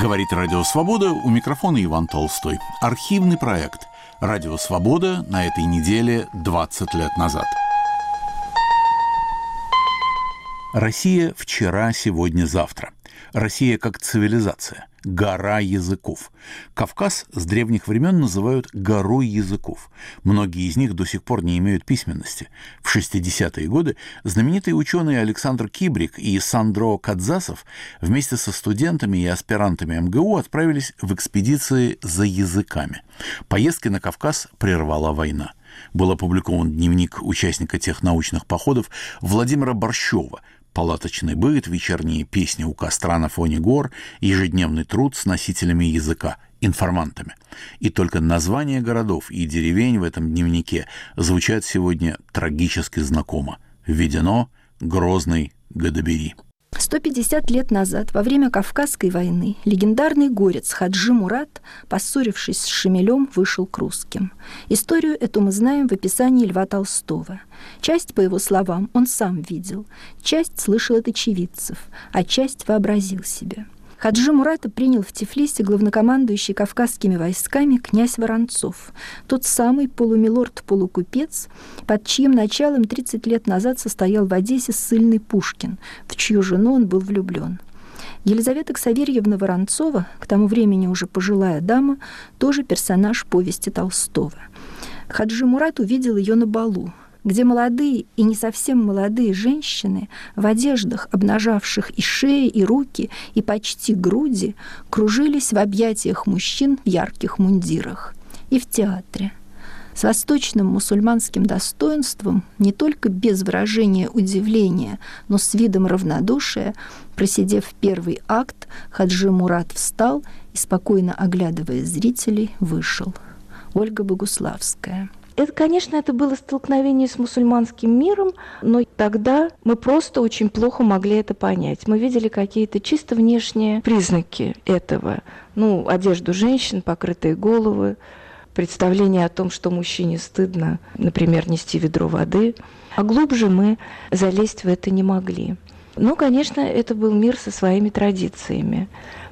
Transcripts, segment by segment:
Говорит Радио Свобода, у микрофона Иван Толстой. Архивный проект «Радио Свобода» на этой неделе 20 лет назад. Россия вчера, сегодня, завтра. Россия как цивилизация, гора языков. Кавказ с древних времен называют горой языков. Многие из них до сих пор не имеют письменности. В 60-е годы знаменитые ученые Александр Кибрик и Сандро Кадзасов вместе со студентами и аспирантами МГУ отправились в экспедиции за языками. Поездки на Кавказ прервала война был опубликован дневник участника тех научных походов Владимира Борщева, палаточный быт, вечерние песни у костра на фоне гор, ежедневный труд с носителями языка, информантами. И только названия городов и деревень в этом дневнике звучат сегодня трагически знакомо. Введено Грозный Гадабери. 150 лет назад, во время Кавказской войны, легендарный горец Хаджи Мурат, поссорившись с Шемелем, вышел к русским. Историю эту мы знаем в описании Льва Толстого. Часть, по его словам, он сам видел, часть слышал от очевидцев, а часть вообразил себе – Хаджи Мурата принял в Тифлисе главнокомандующий кавказскими войсками князь Воронцов, тот самый полумилорд-полукупец, под чьим началом 30 лет назад состоял в Одессе ссыльный Пушкин, в чью жену он был влюблен. Елизавета Ксаверьевна Воронцова, к тому времени уже пожилая дама, тоже персонаж повести Толстого. Хаджи Мурат увидел ее на балу, где молодые и не совсем молодые женщины в одеждах, обнажавших и шеи, и руки, и почти груди, кружились в объятиях мужчин в ярких мундирах. И в театре. С восточным мусульманским достоинством, не только без выражения удивления, но с видом равнодушия, просидев первый акт, Хаджи Мурат встал и, спокойно оглядывая зрителей, вышел. Ольга Богуславская – это, конечно, это было столкновение с мусульманским миром, но тогда мы просто очень плохо могли это понять. Мы видели какие-то чисто внешние признаки этого. Ну, одежду женщин, покрытые головы, представление о том, что мужчине стыдно, например, нести ведро воды. А глубже мы залезть в это не могли. Ну, конечно, это был мир со своими традициями.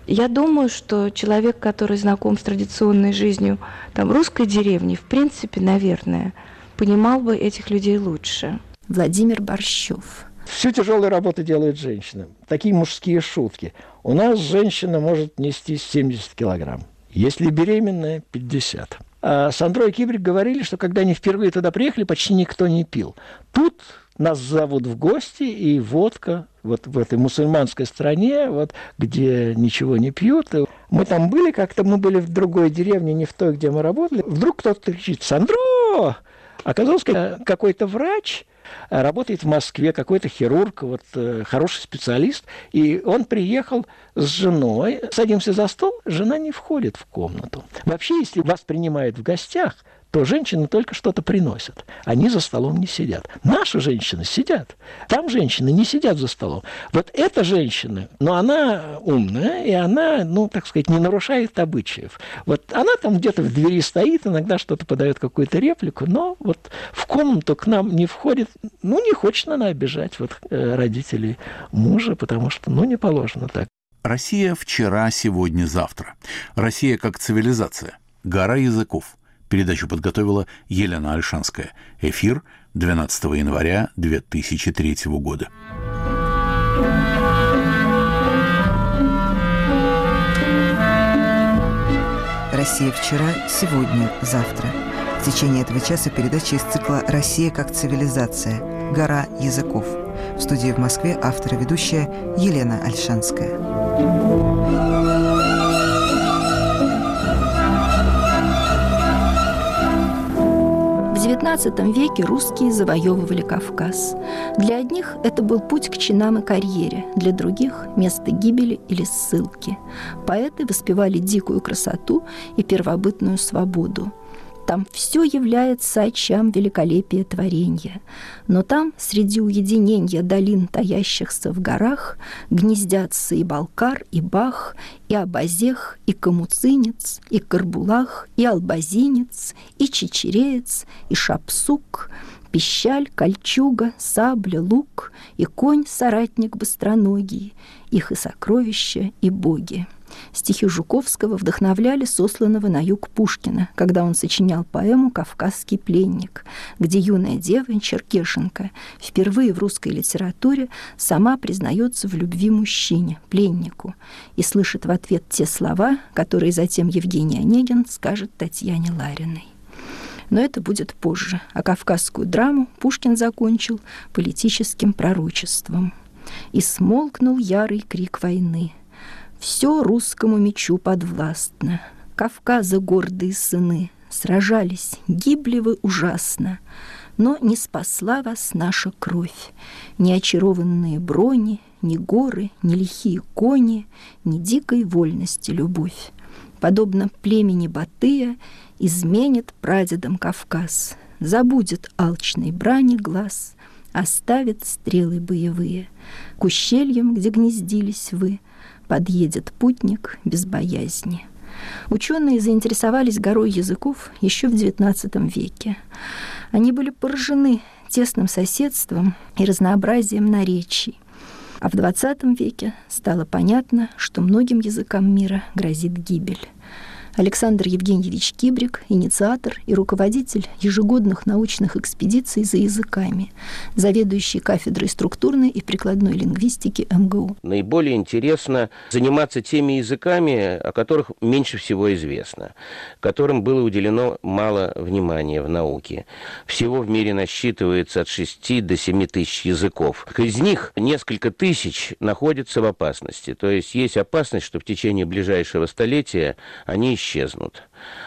Я думаю, что человек, который знаком с традиционной жизнью там, русской деревни, в принципе, наверное, понимал бы этих людей лучше. Владимир Борщев. Всю тяжелую работу делает женщина. Такие мужские шутки. У нас женщина может нести 70 килограмм. Если беременная, 50. А Сандро и Кибрик говорили, что когда они впервые туда приехали, почти никто не пил. Тут нас зовут в гости, и водка вот в этой мусульманской стране, вот, где ничего не пьют. Мы там были как-то, мы были в другой деревне, не в той, где мы работали. Вдруг кто-то кричит «Сандро!» Оказалось, какой-то врач работает в Москве, какой-то хирург, вот, э, хороший специалист, и он приехал с женой, садимся за стол, жена не входит в комнату. Вообще, если вас принимают в гостях – то женщины только что-то приносят. Они за столом не сидят. Наши женщины сидят. Там женщины не сидят за столом. Вот эта женщина, но она умная, и она, ну, так сказать, не нарушает обычаев. Вот она там где-то в двери стоит, иногда что-то подает какую-то реплику, но вот в комнату к нам не входит, ну, не хочет она обижать вот э, родителей мужа, потому что, ну, не положено так. Россия вчера, сегодня, завтра. Россия как цивилизация. Гора языков – Передачу подготовила Елена Альшанская. Эфир 12 января 2003 года. Россия вчера, сегодня, завтра. В течение этого часа передача из цикла «Россия как цивилизация. Гора языков». В студии в Москве автор и ведущая Елена Альшанская. XIX веке русские завоевывали Кавказ. Для одних это был путь к чинам и карьере, для других – место гибели или ссылки. Поэты воспевали дикую красоту и первобытную свободу – там все является очам великолепия творения. Но там, среди уединения долин, таящихся в горах, гнездятся и Балкар, и Бах, и Абазех, и Камуцинец, и Карбулах, и Албазинец, и Чечереец, и Шапсук, пищаль, кольчуга, сабля, лук, и конь, соратник быстроногий, их и сокровища, и боги. Стихи Жуковского вдохновляли сосланного на юг Пушкина, когда он сочинял поэму «Кавказский пленник», где юная дева Черкешенко впервые в русской литературе сама признается в любви мужчине, пленнику, и слышит в ответ те слова, которые затем Евгений Онегин скажет Татьяне Лариной. Но это будет позже, а кавказскую драму Пушкин закончил политическим пророчеством. «И смолкнул ярый крик войны – все русскому мечу подвластно. Кавказа гордые сыны сражались, гибли вы ужасно. Но не спасла вас наша кровь, ни очарованные брони, ни горы, ни лихие кони, ни дикой вольности любовь. Подобно племени Батыя изменит прадедом Кавказ, забудет алчной брани глаз, оставит стрелы боевые. К ущельям, где гнездились вы, подъедет путник без боязни. Ученые заинтересовались горой языков еще в XIX веке. Они были поражены тесным соседством и разнообразием наречий. А в XX веке стало понятно, что многим языкам мира грозит гибель. Александр Евгеньевич Кибрик, инициатор и руководитель ежегодных научных экспедиций за языками, заведующий кафедрой структурной и прикладной лингвистики МГУ. Наиболее интересно заниматься теми языками, о которых меньше всего известно, которым было уделено мало внимания в науке. Всего в мире насчитывается от 6 до 7 тысяч языков. Из них несколько тысяч находятся в опасности. То есть есть опасность, что в течение ближайшего столетия они исчезнут.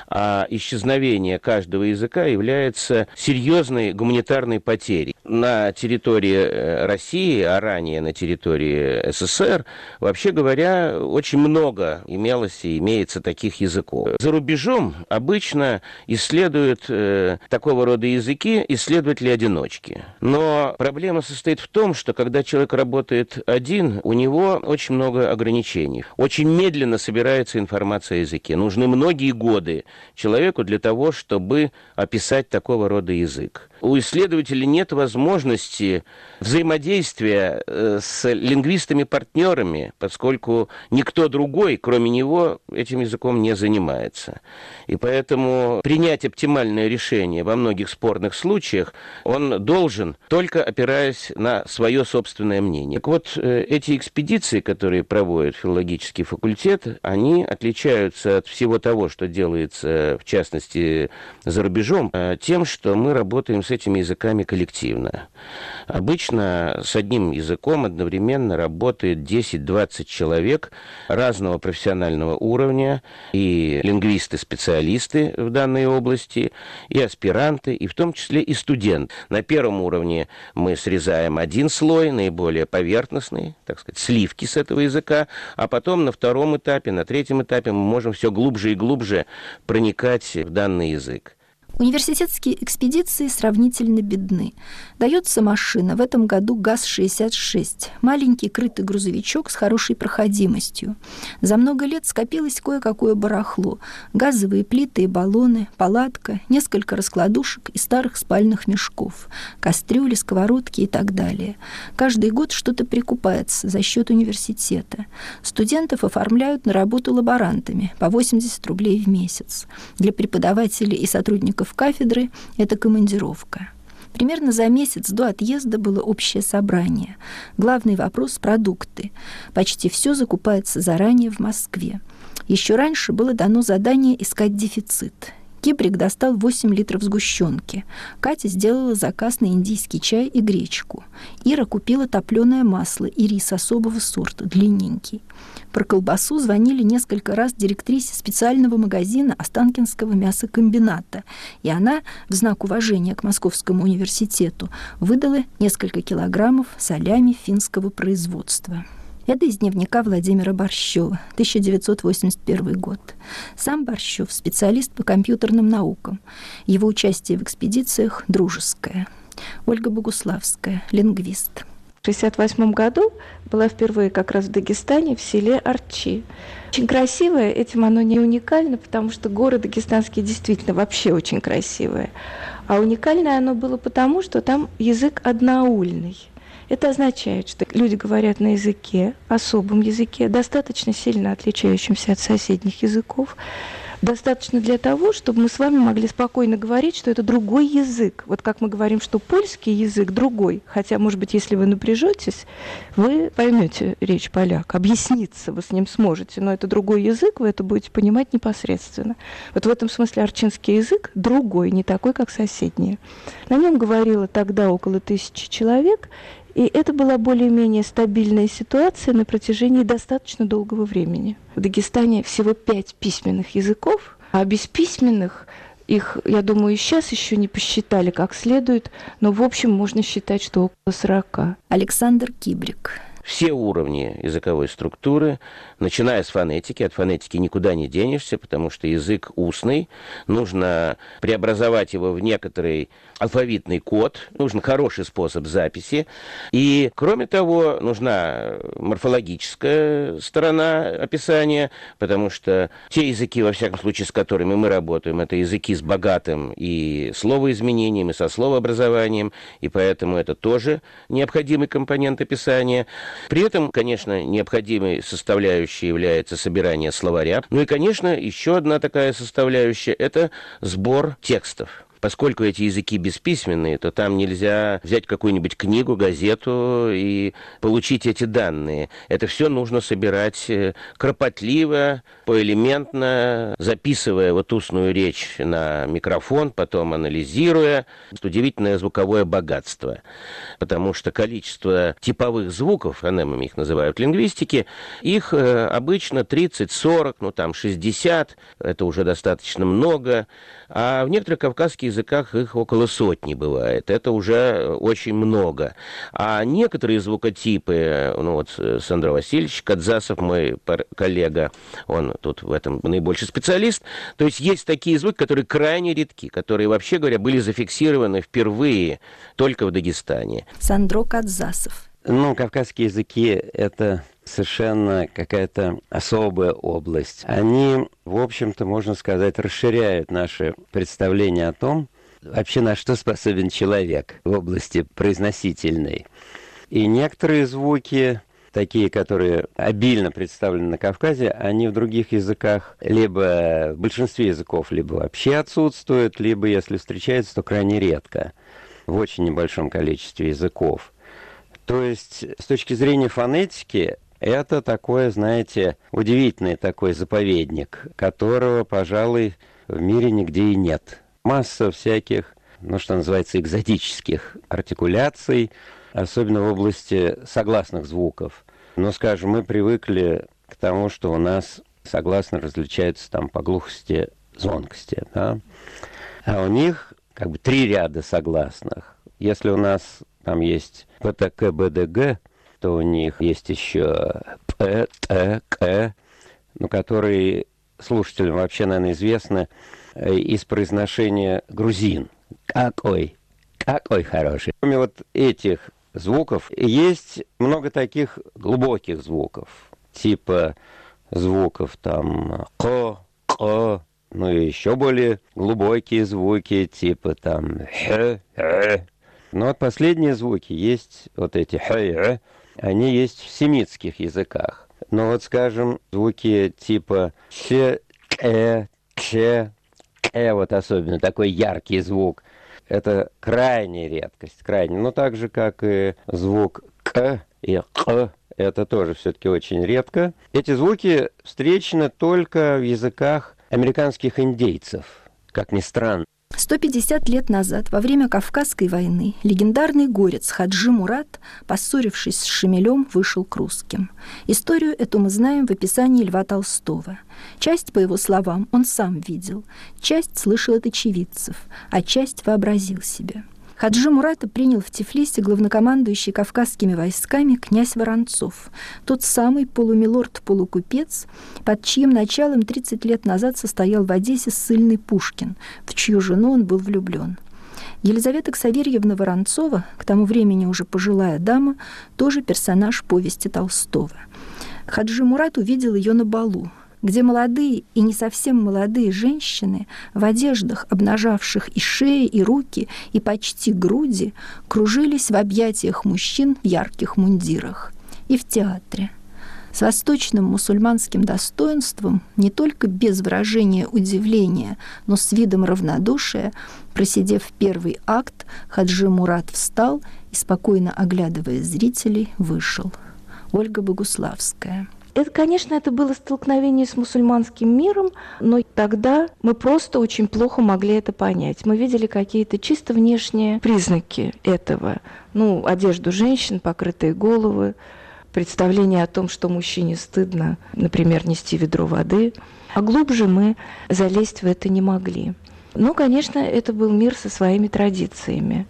А исчезновение каждого языка является серьезной гуманитарной потерей. На территории э, России, а ранее на территории СССР, вообще говоря, очень много имелось и имеется таких языков. За рубежом обычно исследуют э, такого рода языки исследователи-одиночки. Но проблема состоит в том, что когда человек работает один, у него очень много ограничений. Очень медленно собирается информация о языке. Нужны многие годы человеку для того, чтобы описать такого рода язык. У исследователя нет возможности взаимодействия э, с лингвистами-партнерами, поскольку никто другой, кроме него, этим языком не занимается. И поэтому принять оптимальное решение во многих спорных случаях он должен, только опираясь на свое собственное мнение. Так вот, э, эти экспедиции, которые проводит филологический факультет, они отличаются от всего того, что делается, в частности, за рубежом, э, тем, что мы работаем с этими языками коллективно. Обычно с одним языком одновременно работает 10-20 человек разного профессионального уровня, и лингвисты-специалисты в данной области, и аспиранты, и в том числе и студент. На первом уровне мы срезаем один слой, наиболее поверхностный, так сказать, сливки с этого языка, а потом на втором этапе, на третьем этапе мы можем все глубже и глубже проникать в данный язык. Университетские экспедиции сравнительно бедны. Дается машина, в этом году ГАЗ-66, маленький крытый грузовичок с хорошей проходимостью. За много лет скопилось кое-какое барахло. Газовые плиты и баллоны, палатка, несколько раскладушек и старых спальных мешков, кастрюли, сковородки и так далее. Каждый год что-то прикупается за счет университета. Студентов оформляют на работу лаборантами по 80 рублей в месяц. Для преподавателей и сотрудников сотрудников кафедры – это командировка. Примерно за месяц до отъезда было общее собрание. Главный вопрос – продукты. Почти все закупается заранее в Москве. Еще раньше было дано задание искать дефицит. Кибрик достал 8 литров сгущенки. Катя сделала заказ на индийский чай и гречку. Ира купила топленое масло и рис особого сорта, длинненький. Про колбасу звонили несколько раз директрисе специального магазина Останкинского мясокомбината, и она, в знак уважения к Московскому университету, выдала несколько килограммов солями финского производства. Это из дневника Владимира Борщева, 1981 год. Сам Борщев – специалист по компьютерным наукам. Его участие в экспедициях дружеское. Ольга Богуславская, лингвист. В 1968 году была впервые как раз в Дагестане, в селе Арчи. Очень красивое, этим оно не уникально, потому что горы дагестанские действительно вообще очень красивые. А уникальное оно было потому, что там язык одноульный. Это означает, что люди говорят на языке, особом языке, достаточно сильно отличающемся от соседних языков, достаточно для того, чтобы мы с вами могли спокойно говорить, что это другой язык. Вот как мы говорим, что польский язык другой, хотя, может быть, если вы напряжетесь, вы поймете речь поляк, объясниться вы с ним сможете, но это другой язык, вы это будете понимать непосредственно. Вот в этом смысле арчинский язык другой, не такой, как соседние. На нем говорило тогда около тысячи человек, и это была более-менее стабильная ситуация на протяжении достаточно долгого времени. В Дагестане всего пять письменных языков, а без письменных их, я думаю, сейчас еще не посчитали как следует, но в общем можно считать, что около 40. Александр Кибрик. Все уровни языковой структуры, начиная с фонетики. От фонетики никуда не денешься, потому что язык устный. Нужно преобразовать его в некоторый алфавитный код, нужен хороший способ записи. И, кроме того, нужна морфологическая сторона описания, потому что те языки, во всяком случае, с которыми мы работаем, это языки с богатым и словоизменением, и со словообразованием, и поэтому это тоже необходимый компонент описания. При этом, конечно, необходимой составляющей является собирание словаря. Ну и, конечно, еще одна такая составляющая – это сбор текстов. Поскольку эти языки бесписьменные, то там нельзя взять какую-нибудь книгу, газету и получить эти данные. Это все нужно собирать э, кропотливо, поэлементно, записывая вот устную речь на микрофон, потом анализируя. Удивительное звуковое богатство. Потому что количество типовых звуков, фонемами их называют в лингвистике, их э, обычно 30-40, ну там 60, это уже достаточно много. А в некоторых кавказских языках их около сотни бывает. Это уже очень много. А некоторые звукотипы, ну вот э, Сандра Васильевич Кадзасов, мой коллега, он тут в этом наибольший специалист, то есть есть такие звуки, которые крайне редки, которые, вообще говоря, были зафиксированы впервые только в Дагестане. Сандро Кадзасов. Ну, кавказские языки — это совершенно какая-то особая область. Они, в общем-то, можно сказать, расширяют наше представление о том, вообще на что способен человек в области произносительной. И некоторые звуки, такие, которые обильно представлены на Кавказе, они в других языках либо в большинстве языков либо вообще отсутствуют, либо, если встречаются, то крайне редко, в очень небольшом количестве языков. То есть, с точки зрения фонетики, это такое, знаете, удивительный такой заповедник, которого, пожалуй, в мире нигде и нет. Масса всяких, ну, что называется, экзотических артикуляций, особенно в области согласных звуков. Но, скажем, мы привыкли к тому, что у нас согласно различаются там по глухости, звонкости, да? А у них как бы три ряда согласных. Если у нас там есть ПТК, БДГ, что у них есть еще П, Т, ну, которые слушателям вообще, наверное, известны э, из произношения грузин. Какой, какой хороший. Кроме вот этих звуков, есть много таких глубоких звуков, типа звуков там ко, ко, ну и еще более глубокие звуки, типа там х, х. Но вот последние звуки есть вот эти х, они есть в семитских языках. Но вот, скажем, звуки типа ч, э, ч, э, вот особенно такой яркий звук, это крайняя редкость, крайне. Но так же, как и звук к и х, это тоже все-таки очень редко. Эти звуки встречены только в языках американских индейцев, как ни странно. 150 лет назад, во время Кавказской войны, легендарный горец Хаджи Мурат, поссорившись с Шемелем, вышел к русским. Историю эту мы знаем в описании Льва Толстого. Часть, по его словам, он сам видел, часть слышал от очевидцев, а часть вообразил себе – Хаджи Мурата принял в Тифлисе главнокомандующий кавказскими войсками князь Воронцов, тот самый полумилорд-полукупец, под чьим началом 30 лет назад состоял в Одессе ссыльный Пушкин, в чью жену он был влюблен. Елизавета Ксаверьевна Воронцова, к тому времени уже пожилая дама, тоже персонаж повести Толстого. Хаджи Мурат увидел ее на балу, где молодые и не совсем молодые женщины в одеждах, обнажавших и шеи, и руки, и почти груди, кружились в объятиях мужчин в ярких мундирах. И в театре. С восточным мусульманским достоинством, не только без выражения удивления, но с видом равнодушия, просидев первый акт, Хаджи Мурат встал и, спокойно оглядывая зрителей, вышел. Ольга Богуславская. Это, конечно, это было столкновение с мусульманским миром, но тогда мы просто очень плохо могли это понять. Мы видели какие-то чисто внешние признаки этого. Ну, одежду женщин, покрытые головы, представление о том, что мужчине стыдно, например, нести ведро воды. А глубже мы залезть в это не могли. Но, конечно, это был мир со своими традициями.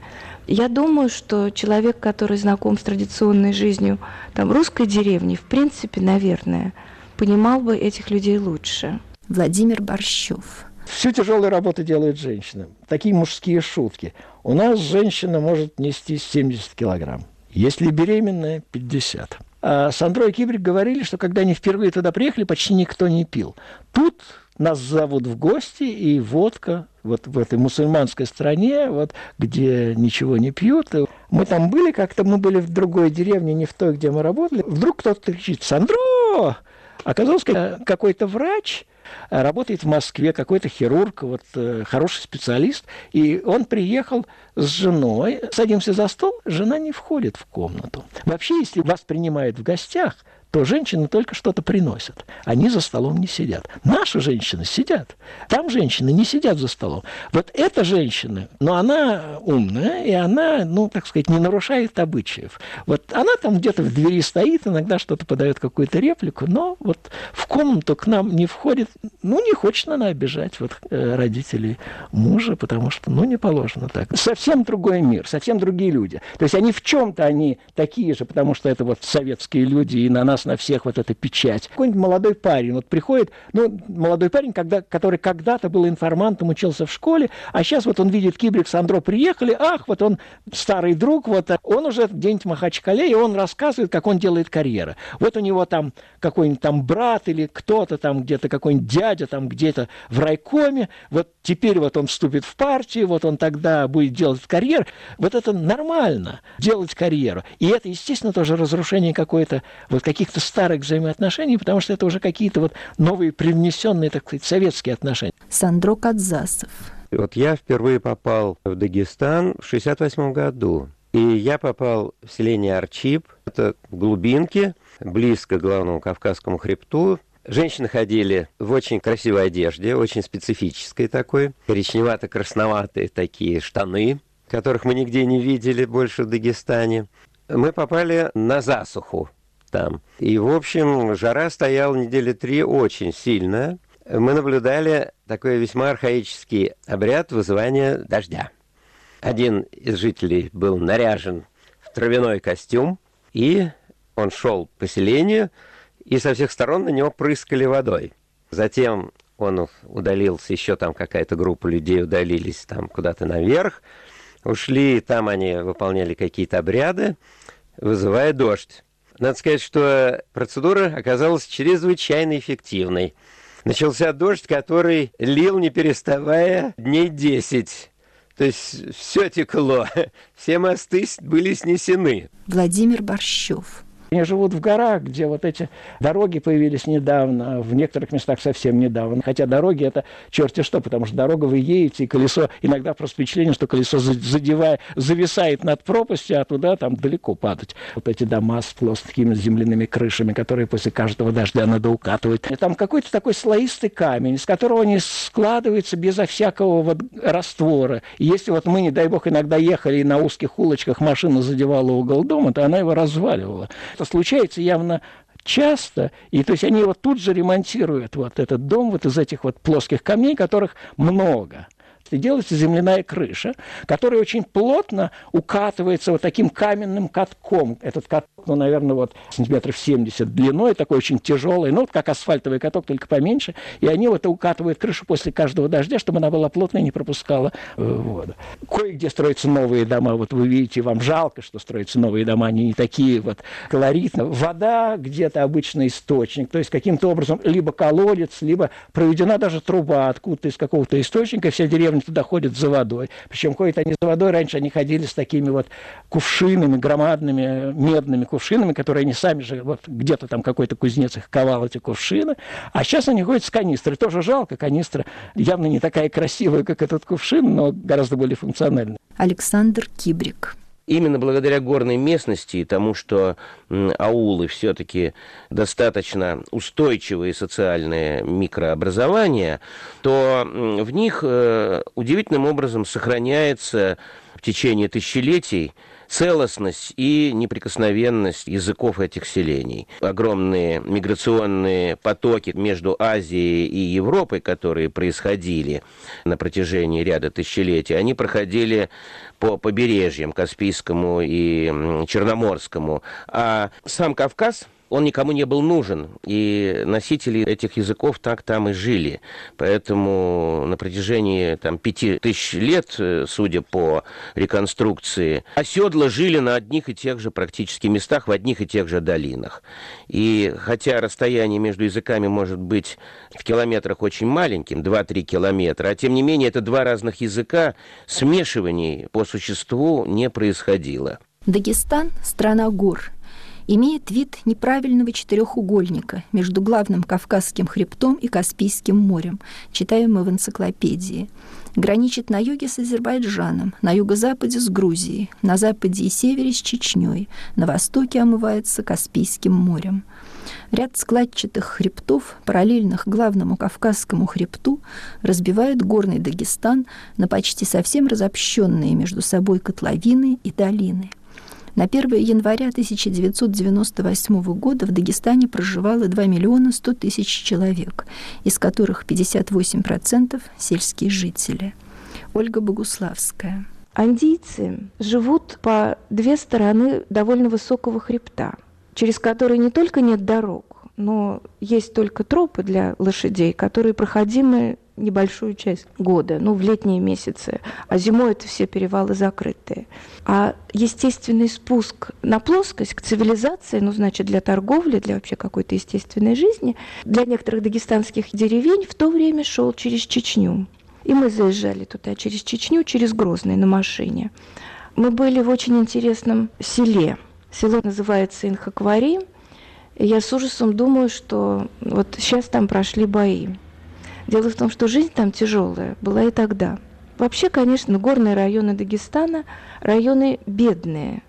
Я думаю, что человек, который знаком с традиционной жизнью там, русской деревни, в принципе, наверное, понимал бы этих людей лучше. Владимир Борщев. Всю тяжелую работу делают женщины. Такие мужские шутки. У нас женщина может нести 70 килограмм. Если беременная, 50. А Сандро и Кибрик говорили, что когда они впервые туда приехали, почти никто не пил. Тут нас зовут в гости, и водка вот в этой мусульманской стране, вот, где ничего не пьют. Мы там были как-то, мы были в другой деревне, не в той, где мы работали. Вдруг кто-то кричит «Сандро!» Оказался какой-то врач, работает в Москве, какой-то хирург, вот, э, хороший специалист, и он приехал с женой, садимся за стол, жена не входит в комнату. Вообще, если вас принимают в гостях, то женщины только что-то приносят. Они за столом не сидят. Наши женщины сидят. Там женщины не сидят за столом. Вот эта женщина, но она умная, и она, ну, так сказать, не нарушает обычаев. Вот она там где-то в двери стоит, иногда что-то подает какую-то реплику, но вот в комнату к нам не входит, ну, не хочет она обижать вот э, родителей мужа, потому что, ну, не положено так. Совсем другой мир, совсем другие люди. То есть они в чем-то они такие же, потому что это вот советские люди, и на нас на всех вот эта печать. Какой-нибудь молодой парень вот приходит, ну, молодой парень, когда, который когда-то был информантом, учился в школе, а сейчас вот он видит Кибрик с Андро приехали, ах, вот он старый друг, вот он уже где-нибудь в Махачкале, и он рассказывает, как он делает карьеру. Вот у него там какой-нибудь там брат или кто-то там где-то, какой-нибудь дядя там где-то в райкоме, вот теперь вот он вступит в партию, вот он тогда будет делать карьеру. Вот это нормально, делать карьеру. И это, естественно, тоже разрушение какое-то, вот каких каких-то старых взаимоотношений, потому что это уже какие-то вот новые привнесенные, так сказать, советские отношения. Сандро Кадзасов. Вот я впервые попал в Дагестан в 68 году. И я попал в селение Арчип, это в глубинке, близко к главному Кавказскому хребту. Женщины ходили в очень красивой одежде, очень специфической такой, коричневато-красноватые такие штаны, которых мы нигде не видели больше в Дагестане. Мы попали на засуху там. И, в общем, жара стояла недели три очень сильная. Мы наблюдали такой весьма архаический обряд вызывания дождя. Один из жителей был наряжен в травяной костюм, и он шел по поселению, и со всех сторон на него прыскали водой. Затем он удалился, еще там какая-то группа людей удалились там куда-то наверх, ушли, там они выполняли какие-то обряды, вызывая дождь. Надо сказать, что процедура оказалась чрезвычайно эффективной. Начался дождь, который лил не переставая дней 10. То есть все текло, все мосты были снесены. Владимир Борщев. Они живут в горах, где вот эти дороги появились недавно, в некоторых местах совсем недавно. Хотя дороги это черти что, потому что дорога вы едете, и колесо, иногда просто впечатление, что колесо задевая, зависает над пропастью, а туда там далеко падать. Вот эти дома с плоскими земляными крышами, которые после каждого дождя надо укатывать. И там какой-то такой слоистый камень, из которого они складываются безо всякого вот раствора. И если вот мы, не дай бог, иногда ехали и на узких улочках машина задевала угол дома, то она его разваливала это случается явно часто, и то есть они вот тут же ремонтируют вот этот дом вот из этих вот плоских камней, которых много. И делается земляная крыша, которая очень плотно укатывается вот таким каменным катком. Этот каток, ну, наверное, вот сантиметров 70 длиной, такой очень тяжелый, ну, вот как асфальтовый каток, только поменьше. И они вот укатывают крышу после каждого дождя, чтобы она была плотная и не пропускала э, воду. Кое-где строятся новые дома. Вот вы видите, вам жалко, что строятся новые дома, они не такие вот колоритные. Вода где-то обычный источник, то есть каким-то образом либо колодец, либо проведена даже труба откуда-то из какого-то источника, вся деревня туда ходит за водой. Причем ходят они за водой, раньше они ходили с такими вот кувшинами, громадными медными кувшинами, которые они сами же, вот где-то там какой-то кузнец их ковал, эти кувшины, а сейчас они ходят с канистрой. Тоже жалко, канистра явно не такая красивая, как этот кувшин, но гораздо более функциональная. Александр Кибрик. Именно благодаря горной местности и тому, что аулы все-таки достаточно устойчивые социальные микрообразования, то в них э, удивительным образом сохраняется в течение тысячелетий целостность и неприкосновенность языков этих селений. Огромные миграционные потоки между Азией и Европой, которые происходили на протяжении ряда тысячелетий, они проходили по побережьям Каспийскому и Черноморскому. А сам Кавказ – он никому не был нужен, и носители этих языков так там и жили. Поэтому на протяжении там, пяти тысяч лет, э, судя по реконструкции, оседла жили на одних и тех же практически местах, в одних и тех же долинах. И хотя расстояние между языками может быть в километрах очень маленьким, 2-3 километра, а тем не менее это два разных языка, смешиваний по существу не происходило. Дагестан – страна гор – имеет вид неправильного четырехугольника между главным Кавказским хребтом и Каспийским морем, читаем мы в энциклопедии. Граничит на юге с Азербайджаном, на юго-западе с Грузией, на западе и севере с Чечней, на востоке омывается Каспийским морем. Ряд складчатых хребтов, параллельных главному Кавказскому хребту, разбивает горный Дагестан на почти совсем разобщенные между собой котловины и долины. На 1 января 1998 года в Дагестане проживало 2 миллиона 100 тысяч человек, из которых 58% – сельские жители. Ольга Богуславская. Андийцы живут по две стороны довольно высокого хребта, через который не только нет дорог, но есть только тропы для лошадей, которые проходимы небольшую часть года, ну, в летние месяцы, а зимой это все перевалы закрытые. А естественный спуск на плоскость к цивилизации, ну, значит, для торговли, для вообще какой-то естественной жизни, для некоторых дагестанских деревень в то время шел через Чечню. И мы заезжали туда через Чечню, через Грозный на машине. Мы были в очень интересном селе. Село называется Инхаквари. И я с ужасом думаю, что вот сейчас там прошли бои. Дело в том, что жизнь там тяжелая была и тогда. Вообще, конечно, горные районы Дагестана – районы бедные.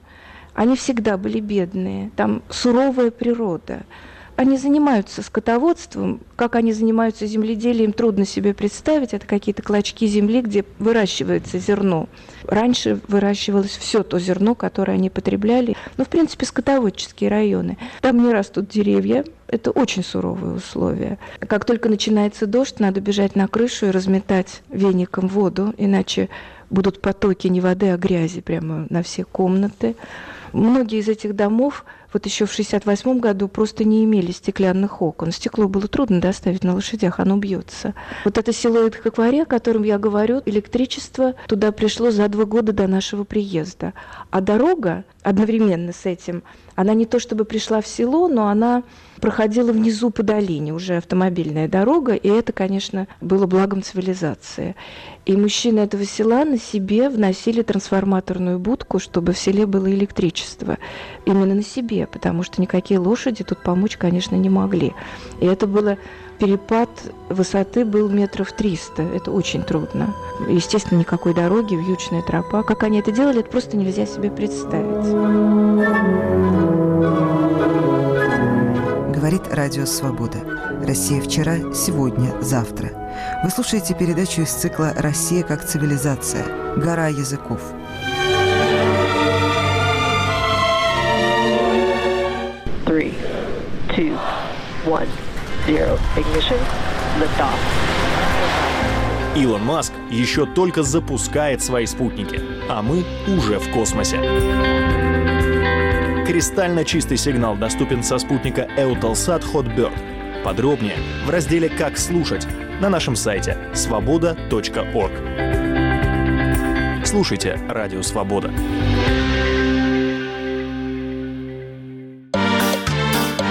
Они всегда были бедные. Там суровая природа – они занимаются скотоводством, как они занимаются земледелием, трудно себе представить. Это какие-то клочки земли, где выращивается зерно. Раньше выращивалось все то зерно, которое они потребляли. Ну, в принципе, скотоводческие районы. Там не растут деревья, это очень суровые условия. Как только начинается дождь, надо бежать на крышу и разметать веником воду, иначе будут потоки не воды, а грязи прямо на все комнаты. Многие из этих домов вот еще в 68 году просто не имели стеклянных окон. Стекло было трудно доставить на лошадях, оно бьется. Вот это село Эдхакваре, о котором я говорю, электричество туда пришло за два года до нашего приезда. А дорога одновременно с этим, она не то чтобы пришла в село, но она проходила внизу по долине, уже автомобильная дорога, и это, конечно, было благом цивилизации. И мужчины этого села на себе вносили трансформаторную будку, чтобы в селе было электричество. Именно на себе, потому что никакие лошади тут помочь, конечно, не могли. И это было перепад высоты был метров 300. Это очень трудно. Естественно, никакой дороги, вьючная тропа. Как они это делали, это просто нельзя себе представить. Говорит Радио Свобода. Россия вчера, сегодня, завтра. Вы слушаете передачу из цикла «Россия как цивилизация. Гора языков». Three, two, one, zero. Ignition. Liftoff. Илон Маск еще только запускает свои спутники, а мы уже в космосе. Кристально чистый сигнал доступен со спутника Eutelsat Hotbird. Подробнее в разделе «Как слушать» на нашем сайте свобода.орг. Слушайте «Радио Свобода».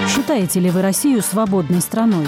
Считаете ли вы Россию свободной страной?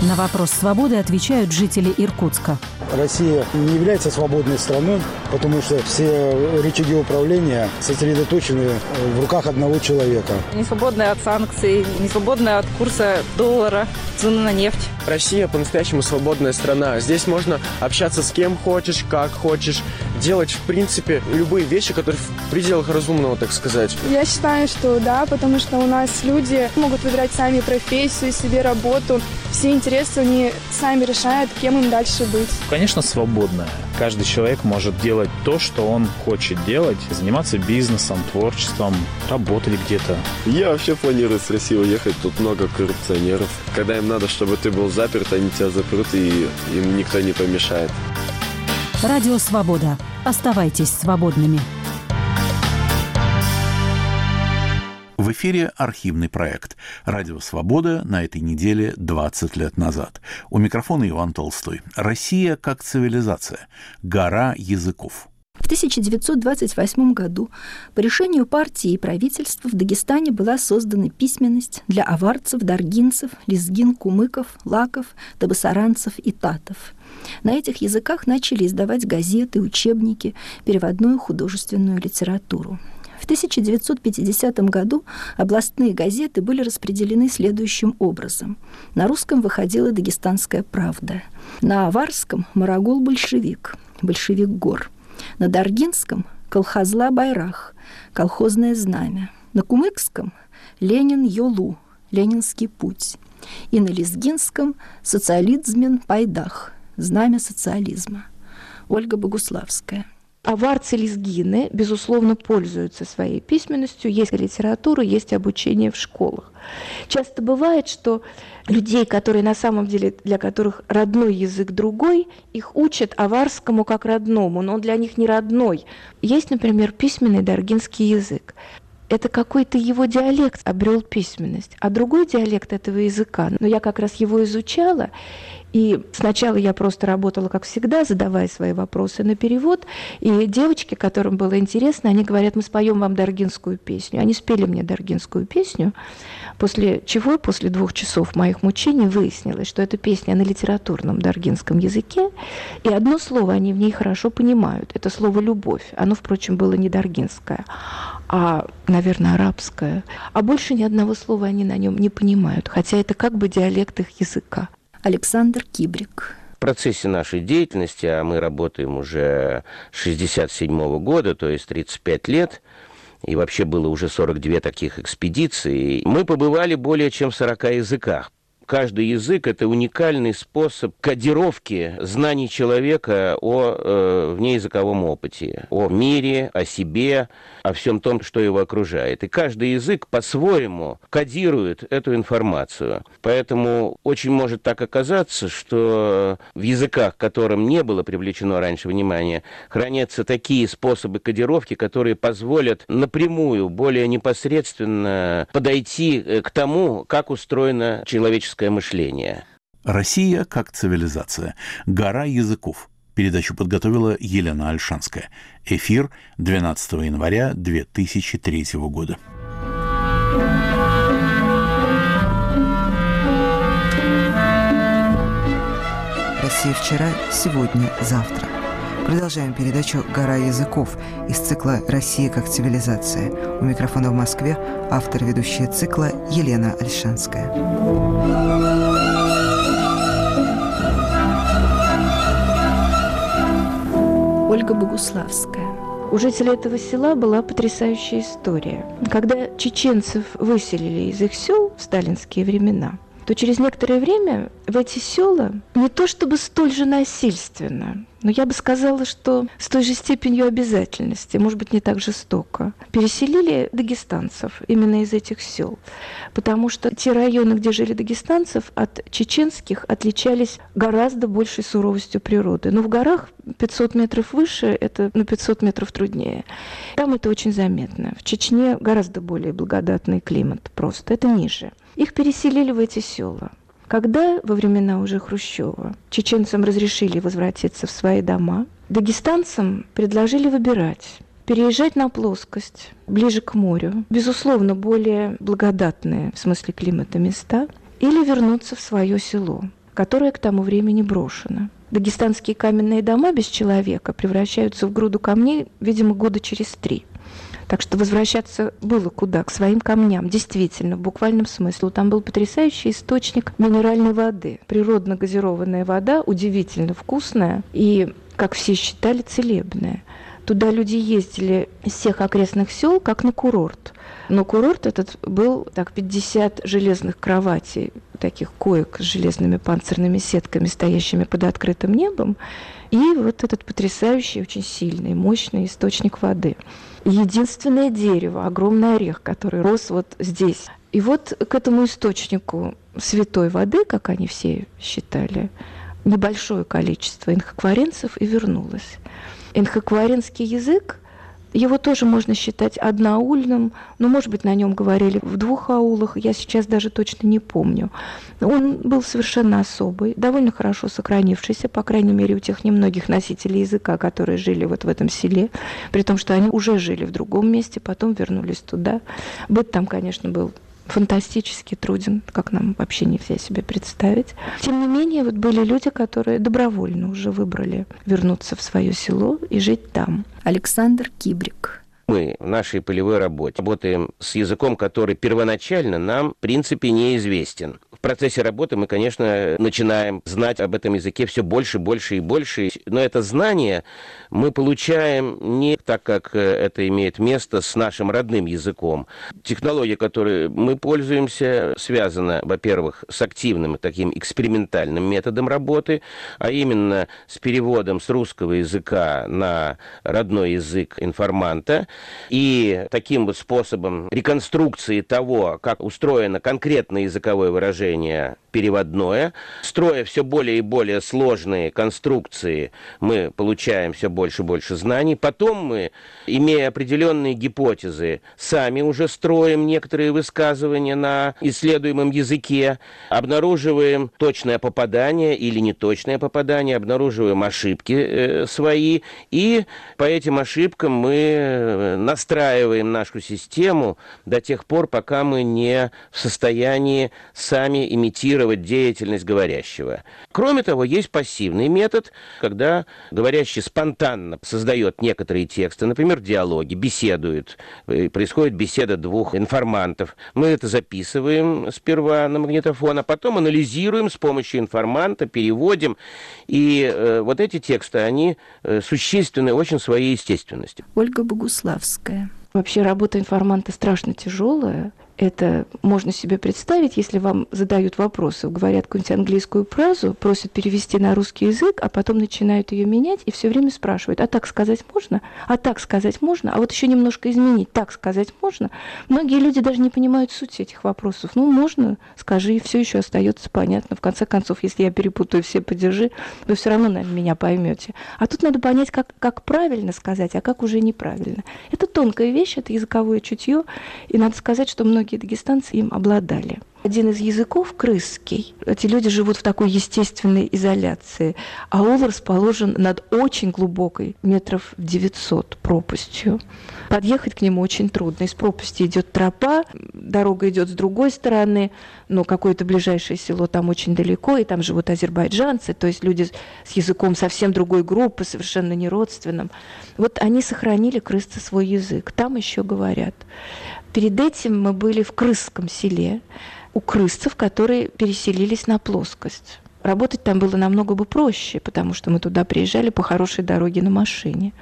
На вопрос свободы отвечают жители Иркутска. Россия не является свободной страной, потому что все рычаги управления сосредоточены в руках одного человека. Не свободная от санкций, не свободная от курса доллара, цены на нефть. Россия по-настоящему свободная страна. Здесь можно общаться с кем хочешь, как хочешь, делать, в принципе, любые вещи, которые в пределах разумного, так сказать. Я считаю, что да, потому что у нас люди могут выбирать сами профессию, себе работу. Все интересы они сами решают, кем им дальше быть. Конечно, свободная. Каждый человек может делать то, что он хочет делать, заниматься бизнесом, творчеством, работать где-то. Я вообще планирую с России уехать. Тут много коррупционеров. Когда им надо, чтобы ты был заперт, они тебя запрут, и им никто не помешает. Радио «Свобода». Оставайтесь свободными. В эфире архивный проект «Радио Свобода» на этой неделе 20 лет назад. У микрофона Иван Толстой. Россия как цивилизация. Гора языков. В 1928 году по решению партии и правительства в Дагестане была создана письменность для аварцев, даргинцев, лезгин, кумыков, лаков, табасаранцев и татов. На этих языках начали издавать газеты, учебники, переводную художественную литературу. В 1950 году областные газеты были распределены следующим образом. На русском выходила «Дагестанская правда», на аварском «Марагул-большевик», «Большевик гор», на Даргинском – Колхозла Байрах, колхозное знамя. На Кумыкском – Ленин Йолу, Ленинский путь. И на Лезгинском – Социализмен Пайдах, знамя социализма. Ольга Богуславская. Аварцы лезгины, безусловно, пользуются своей письменностью. Есть литература, есть обучение в школах. Часто бывает, что людей, которые на самом деле, для которых родной язык другой, их учат аварскому как родному, но он для них не родной. Есть, например, письменный даргинский язык это какой-то его диалект обрел письменность, а другой диалект этого языка, но я как раз его изучала, и сначала я просто работала, как всегда, задавая свои вопросы на перевод. И девочки, которым было интересно, они говорят, мы споем вам даргинскую песню. Они спели мне даргинскую песню, после чего, после двух часов моих мучений, выяснилось, что эта песня на литературном даргинском языке, и одно слово они в ней хорошо понимают. Это слово «любовь». Оно, впрочем, было не даргинское, а, наверное, арабское. А больше ни одного слова они на нем не понимают, хотя это как бы диалект их языка. Александр Кибрик. В процессе нашей деятельности, а мы работаем уже 67 года, то есть 35 лет, и вообще было уже 42 таких экспедиции, мы побывали более чем в 40 языках. Каждый язык – это уникальный способ кодировки знаний человека о э, внеязыковом опыте, о мире, о себе, о всем том, что его окружает. И каждый язык по-своему кодирует эту информацию. Поэтому очень может так оказаться, что в языках, которым не было привлечено раньше внимание, хранятся такие способы кодировки, которые позволят напрямую, более непосредственно подойти э, к тому, как устроено человеческое критическое мышление. Россия как цивилизация. Гора языков. Передачу подготовила Елена Альшанская. Эфир 12 января 2003 года. Россия вчера, сегодня, завтра. Продолжаем передачу «Гора языков» из цикла «Россия как цивилизация». У микрофона в Москве автор ведущая цикла Елена Альшанская. Ольга Богуславская. У жителей этого села была потрясающая история. Когда чеченцев выселили из их сел в сталинские времена, то через некоторое время в эти села не то чтобы столь же насильственно, но я бы сказала, что с той же степенью обязательности, может быть, не так жестоко, переселили дагестанцев именно из этих сел. Потому что те районы, где жили дагестанцев, от чеченских отличались гораздо большей суровостью природы. Но в горах 500 метров выше это на 500 метров труднее. Там это очень заметно. В Чечне гораздо более благодатный климат просто. Это ниже. Их переселили в эти села. Когда во времена уже Хрущева чеченцам разрешили возвратиться в свои дома, дагестанцам предложили выбирать переезжать на плоскость, ближе к морю, безусловно, более благодатные в смысле климата места, или вернуться в свое село, которое к тому времени брошено. Дагестанские каменные дома без человека превращаются в груду камней, видимо, года через три – так что возвращаться было куда? К своим камням. Действительно, в буквальном смысле. Там был потрясающий источник минеральной воды. Природно газированная вода, удивительно вкусная и, как все считали, целебная. Туда люди ездили из всех окрестных сел, как на курорт. Но курорт этот был так 50 железных кроватей, таких коек с железными панцирными сетками, стоящими под открытым небом, и вот этот потрясающий, очень сильный, мощный источник воды единственное дерево, огромный орех, который рос вот здесь. И вот к этому источнику святой воды, как они все считали, небольшое количество инхакваренцев и вернулось. Инхакваренский язык его тоже можно считать одноаульным, но, может быть, на нем говорили в двух аулах, я сейчас даже точно не помню. Он был совершенно особый, довольно хорошо сохранившийся, по крайней мере, у тех немногих носителей языка, которые жили вот в этом селе, при том, что они уже жили в другом месте, потом вернулись туда. Быт там, конечно, был фантастически труден, как нам вообще нельзя себе представить. Тем не менее, вот были люди, которые добровольно уже выбрали вернуться в свое село и жить там. Александр Кибрик. Мы в нашей полевой работе работаем с языком, который первоначально нам, в принципе, неизвестен процессе работы мы, конечно, начинаем знать об этом языке все больше, больше и больше. Но это знание мы получаем не так, как э, это имеет место с нашим родным языком. Технология, которой мы пользуемся, связана, во-первых, с активным таким экспериментальным методом работы, а именно с переводом с русского языка на родной язык информанта и таким вот способом реконструкции того, как устроено конкретное языковое выражение переводное. Строя все более и более сложные конструкции, мы получаем все больше и больше знаний. Потом мы, имея определенные гипотезы, сами уже строим некоторые высказывания на исследуемом языке, обнаруживаем точное попадание или неточное попадание, обнаруживаем ошибки э, свои, и по этим ошибкам мы э, настраиваем нашу систему до тех пор, пока мы не в состоянии сами имитировать деятельность говорящего. Кроме того, есть пассивный метод, когда говорящий спонтанно создает некоторые тексты, например, диалоги, беседует, происходит беседа двух информантов. Мы это записываем сперва на магнитофон, а потом анализируем с помощью информанта, переводим. И э, вот эти тексты, они э, существенны очень своей естественности. Ольга Богуславская. Вообще работа информанта страшно тяжелая. Это можно себе представить, если вам задают вопросы, говорят какую-нибудь английскую фразу, просят перевести на русский язык, а потом начинают ее менять и все время спрашивают, а так сказать можно? А так сказать можно? А вот еще немножко изменить, так сказать можно? Многие люди даже не понимают суть этих вопросов. Ну, можно, скажи, и все еще остается понятно. В конце концов, если я перепутаю все падежи, вы все равно, наверное, меня поймете. А тут надо понять, как, как правильно сказать, а как уже неправильно. Это тонкая вещь, это языковое чутье, и надо сказать, что многие многие дагестанцы им обладали. Один из языков – крысский. Эти люди живут в такой естественной изоляции. Аул расположен над очень глубокой, метров 900 пропастью. Подъехать к нему очень трудно. Из пропасти идет тропа, дорога идет с другой стороны, но какое-то ближайшее село там очень далеко, и там живут азербайджанцы, то есть люди с языком совсем другой группы, совершенно не родственным. Вот они сохранили крысцы свой язык. Там еще говорят. Перед этим мы были в Крысском селе у крысцев, которые переселились на плоскость. Работать там было намного бы проще, потому что мы туда приезжали по хорошей дороге на машине.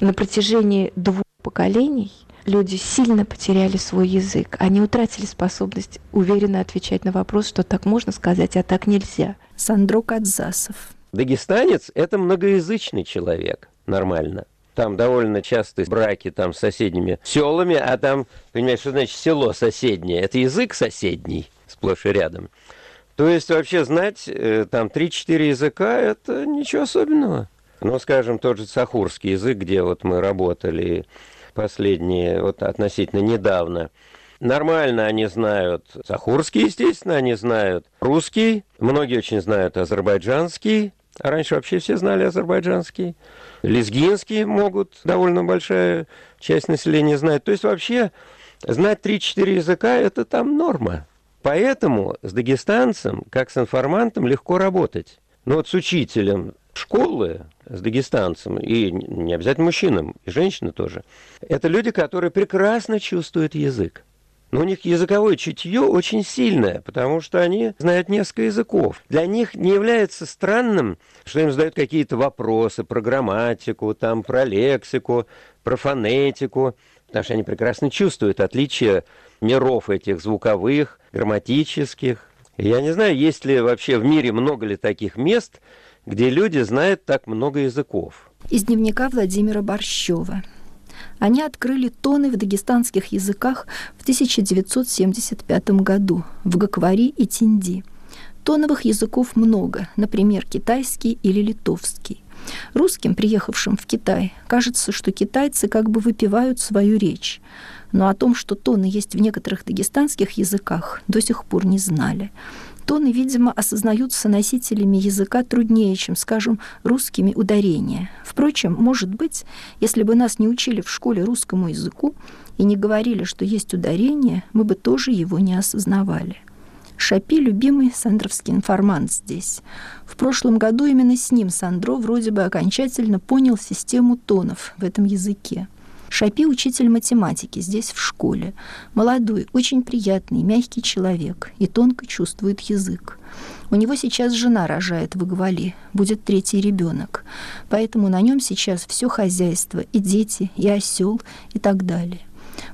На протяжении двух поколений люди сильно потеряли свой язык. Они утратили способность уверенно отвечать на вопрос, что так можно сказать, а так нельзя. Сандро Кадзасов. Дагестанец – это многоязычный человек, нормально. Там довольно часто браки там, с соседними селами, а там, понимаешь, что значит село соседнее? Это язык соседний, сплошь и рядом. То есть вообще знать э, там 3-4 языка – это ничего особенного. Ну, скажем, тот же сахурский язык, где вот мы работали последние, вот относительно недавно. Нормально они знают сахурский, естественно, они знают русский, многие очень знают азербайджанский, а раньше вообще все знали азербайджанский. Лезгинский могут, довольно большая часть населения знает. То есть вообще знать 3-4 языка – это там норма. Поэтому с дагестанцем, как с информантом, легко работать. Но вот с учителем школы, с дагестанцем, и не обязательно мужчинам, и женщины тоже, это люди, которые прекрасно чувствуют язык. Но у них языковое чутье очень сильное, потому что они знают несколько языков. Для них не является странным, что им задают какие-то вопросы про грамматику, там, про лексику, про фонетику, потому что они прекрасно чувствуют отличие миров этих звуковых, грамматических. Я не знаю, есть ли вообще в мире много ли таких мест, где люди знают так много языков. Из дневника Владимира Борщева. Они открыли тоны в дагестанских языках в 1975 году в Гаквари и Тинди. Тоновых языков много, например, китайский или литовский. Русским, приехавшим в Китай, кажется, что китайцы как бы выпивают свою речь. Но о том, что тоны есть в некоторых дагестанских языках, до сих пор не знали. Тоны, видимо, осознаются носителями языка труднее, чем, скажем, русскими ударения. Впрочем, может быть, если бы нас не учили в школе русскому языку и не говорили, что есть ударение, мы бы тоже его не осознавали. Шапи – любимый сандровский информант здесь. В прошлом году именно с ним Сандро вроде бы окончательно понял систему тонов в этом языке. Шапи – учитель математики здесь, в школе. Молодой, очень приятный, мягкий человек и тонко чувствует язык. У него сейчас жена рожает в Игвали, будет третий ребенок. Поэтому на нем сейчас все хозяйство, и дети, и осел, и так далее.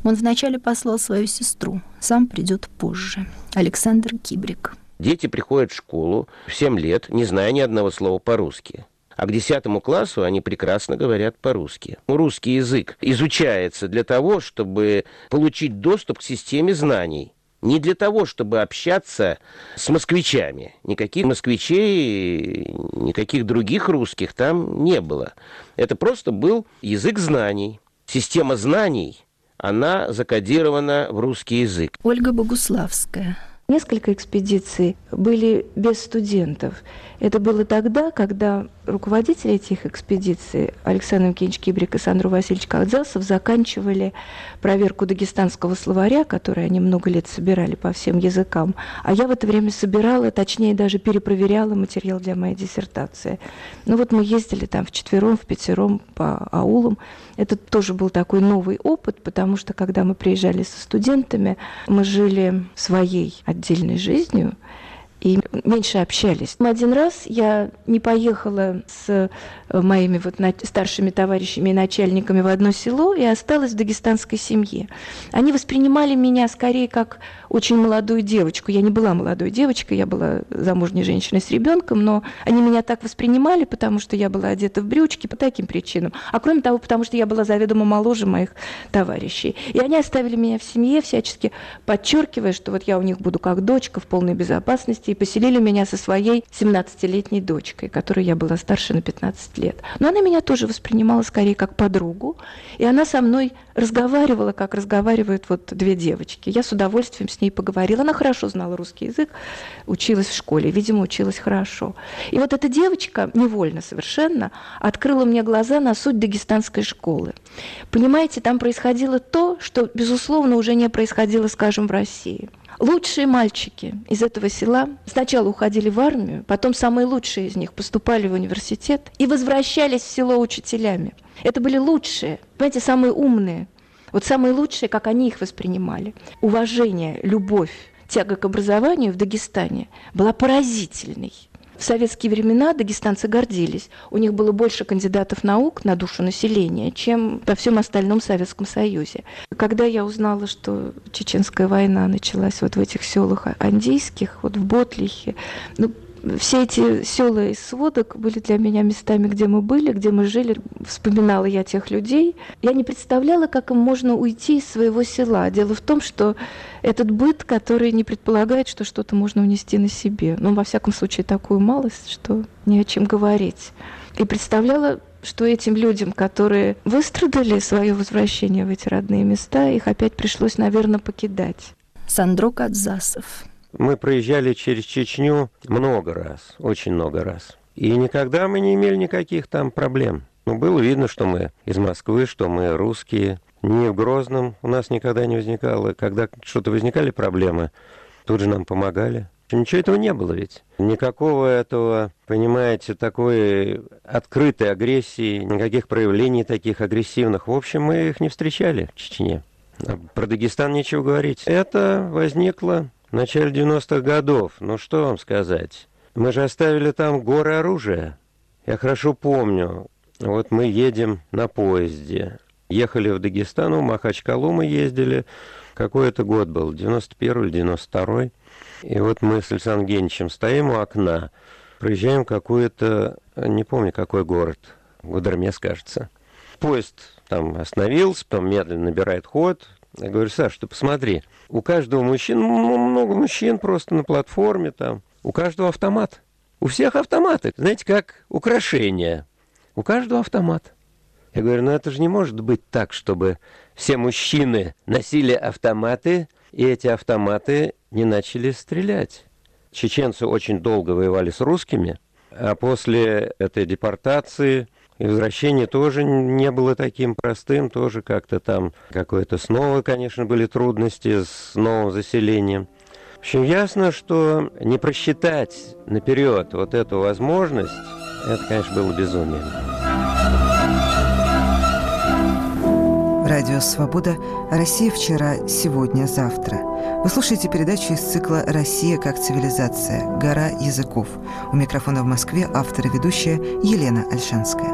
Он вначале послал свою сестру, сам придет позже. Александр Кибрик. Дети приходят в школу в 7 лет, не зная ни одного слова по-русски. А к 10 классу они прекрасно говорят по-русски. Русский язык изучается для того, чтобы получить доступ к системе знаний. Не для того, чтобы общаться с москвичами. Никаких москвичей, никаких других русских там не было. Это просто был язык знаний. Система знаний она закодирована в русский язык. Ольга Богуславская. Несколько экспедиций были без студентов. Это было тогда, когда руководители этих экспедиций Александр Евгеньевич Кибрик и Сандру Васильевич Кадзасов заканчивали проверку дагестанского словаря, который они много лет собирали по всем языкам. А я в это время собирала, точнее даже перепроверяла материал для моей диссертации. Ну вот мы ездили там в четвером, в пятером по аулам. Это тоже был такой новый опыт, потому что когда мы приезжали со студентами, мы жили своей отдельной жизнью, и меньше общались. Один раз я не поехала с э, моими вот старшими товарищами и начальниками в одно село и осталась в дагестанской семье. Они воспринимали меня скорее как очень молодую девочку. Я не была молодой девочкой, я была замужней женщиной с ребенком, но они меня так воспринимали, потому что я была одета в брючки по таким причинам. А кроме того, потому что я была заведомо моложе моих товарищей. И они оставили меня в семье, всячески подчеркивая, что вот я у них буду как дочка в полной безопасности, и поселили меня со своей 17-летней дочкой, которой я была старше на 15 лет. Но она меня тоже воспринимала скорее как подругу, и она со мной разговаривала, как разговаривают вот две девочки. Я с удовольствием с ней поговорила. Она хорошо знала русский язык, училась в школе, видимо, училась хорошо. И вот эта девочка, невольно совершенно, открыла мне глаза на суть дагестанской школы. Понимаете, там происходило то, что, безусловно, уже не происходило, скажем, в России. Лучшие мальчики из этого села сначала уходили в армию, потом самые лучшие из них поступали в университет и возвращались в село учителями. Это были лучшие, понимаете, самые умные, вот самые лучшие, как они их воспринимали. Уважение, любовь, тяга к образованию в Дагестане была поразительной. В советские времена дагестанцы гордились. У них было больше кандидатов наук на душу населения, чем во всем остальном Советском Союзе. Когда я узнала, что чеченская война началась вот в этих селах андийских, вот в Ботлихе, ну, все эти села из сводок были для меня местами, где мы были, где мы жили. Вспоминала я тех людей. Я не представляла, как им можно уйти из своего села. Дело в том, что этот быт, который не предполагает, что что-то можно унести на себе. Ну, во всяком случае, такую малость, что не о чем говорить. И представляла, что этим людям, которые выстрадали свое возвращение в эти родные места, их опять пришлось, наверное, покидать. Сандро Кадзасов. Мы проезжали через Чечню много раз, очень много раз. И никогда мы не имели никаких там проблем. Ну, было видно, что мы из Москвы, что мы русские. Ни в Грозном у нас никогда не возникало. Когда что-то возникали проблемы, тут же нам помогали. Ничего этого не было ведь. Никакого этого, понимаете, такой открытой агрессии, никаких проявлений таких агрессивных. В общем, мы их не встречали в Чечне. А про Дагестан нечего говорить. Это возникло начале 90-х годов. Ну что вам сказать? Мы же оставили там горы оружия. Я хорошо помню. Вот мы едем на поезде. Ехали в Дагестан, в Махачкалу мы ездили. Какой это год был? 91 или 92 И вот мы с Александром Геничем стоим у окна. Проезжаем какой-то, не помню, какой город. Гудермес, кажется. Поезд там остановился, потом медленно набирает ход. Я говорю, Саш, ты посмотри, у каждого мужчины, ну, много мужчин просто на платформе там, у каждого автомат. У всех автоматы. Знаете, как украшение. У каждого автомат. Я говорю, ну это же не может быть так, чтобы все мужчины носили автоматы, и эти автоматы не начали стрелять. Чеченцы очень долго воевали с русскими, а после этой депортации и возвращение тоже не было таким простым, тоже как-то там какое-то снова, конечно, были трудности с новым заселением. В общем, ясно, что не просчитать наперед вот эту возможность, это, конечно, было безумием. Радио «Свобода. Россия вчера, сегодня, завтра». Вы слушаете передачу из цикла «Россия как цивилизация. Гора языков». У микрофона в Москве автор и ведущая Елена Альшанская.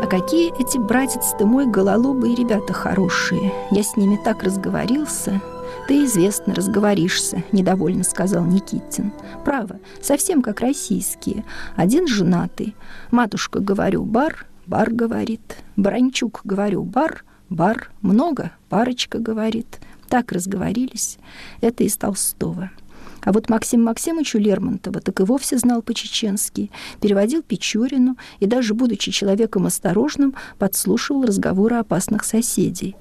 А какие эти, братец ты мой, гололобые ребята хорошие. Я с ними так разговорился. Ты, известно, разговоришься, недовольно сказал Никитин. Право, совсем как российские. Один женатый. Матушка, говорю, бар, бар говорит. Бранчук, говорю, бар, бар, много, парочка говорит. Так разговорились. Это из Толстого. А вот Максим Максимовичу Лермонтова так и вовсе знал по-чеченски, переводил Печорину и даже, будучи человеком осторожным, подслушивал разговоры опасных соседей.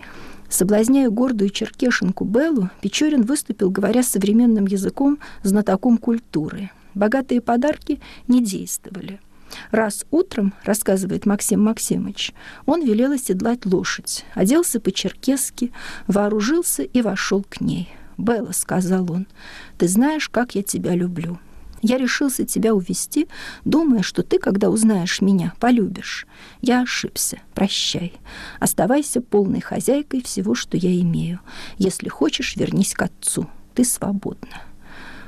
Соблазняя гордую черкешенку Беллу, Печорин выступил, говоря современным языком, знатоком культуры. Богатые подарки не действовали – Раз утром, рассказывает Максим Максимович, он велел оседлать лошадь, оделся по-черкесски, вооружился и вошел к ней. «Белла», — сказал он, — «ты знаешь, как я тебя люблю. Я решился тебя увести, думая, что ты, когда узнаешь меня, полюбишь. Я ошибся. Прощай. Оставайся полной хозяйкой всего, что я имею. Если хочешь, вернись к отцу. Ты свободна».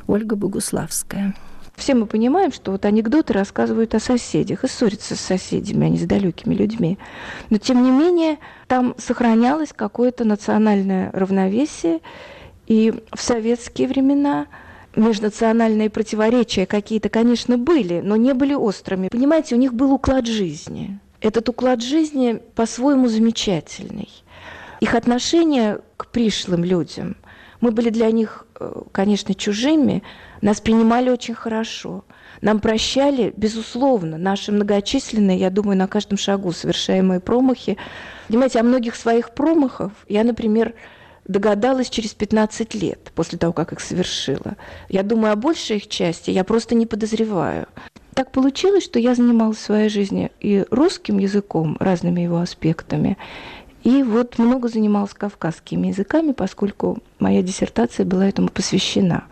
Ольга Богуславская. Все мы понимаем, что вот анекдоты рассказывают о соседях и ссорятся с соседями, а не с далекими людьми. Но, тем не менее, там сохранялось какое-то национальное равновесие. И в советские времена межнациональные противоречия какие-то, конечно, были, но не были острыми. Понимаете, у них был уклад жизни. Этот уклад жизни по-своему замечательный. Их отношение к пришлым людям. Мы были для них, э, конечно, чужими, нас принимали очень хорошо. Нам прощали, безусловно, наши многочисленные, я думаю, на каждом шагу совершаемые промахи. Понимаете, о многих своих промахах я, например, догадалась через 15 лет после того, как их совершила. Я думаю, о большей их части я просто не подозреваю. Так получилось, что я занималась в своей жизни и русским языком, разными его аспектами, и вот много занималась кавказскими языками, поскольку моя диссертация была этому посвящена.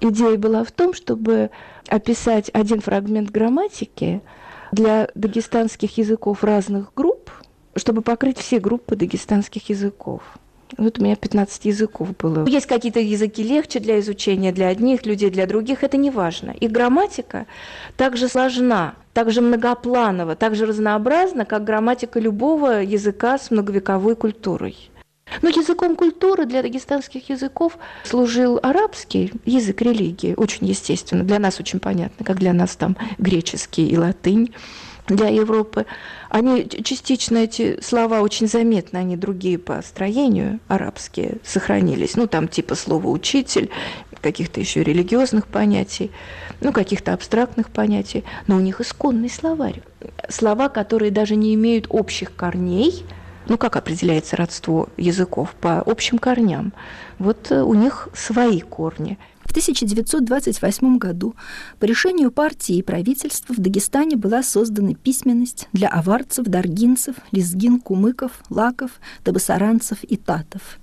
Идея была в том, чтобы описать один фрагмент грамматики для дагестанских языков разных групп, чтобы покрыть все группы дагестанских языков. Вот у меня 15 языков было. Есть какие-то языки легче для изучения для одних людей, для других. Это не важно. И грамматика также сложна, также многопланова, также разнообразна, как грамматика любого языка с многовековой культурой. Но языком культуры для дагестанских языков служил арабский язык религии, очень естественно, для нас очень понятно, как для нас там греческий и латынь для Европы. Они частично эти слова очень заметны, они другие по строению арабские сохранились. Ну, там типа слова «учитель», каких-то еще религиозных понятий, ну, каких-то абстрактных понятий, но у них исконный словарь. Слова, которые даже не имеют общих корней, ну, как определяется родство языков? По общим корням. Вот э, у них свои корни – в 1928 году по решению партии и правительства в Дагестане была создана письменность для аварцев, даргинцев, лезгин, кумыков, лаков, табасаранцев и татов.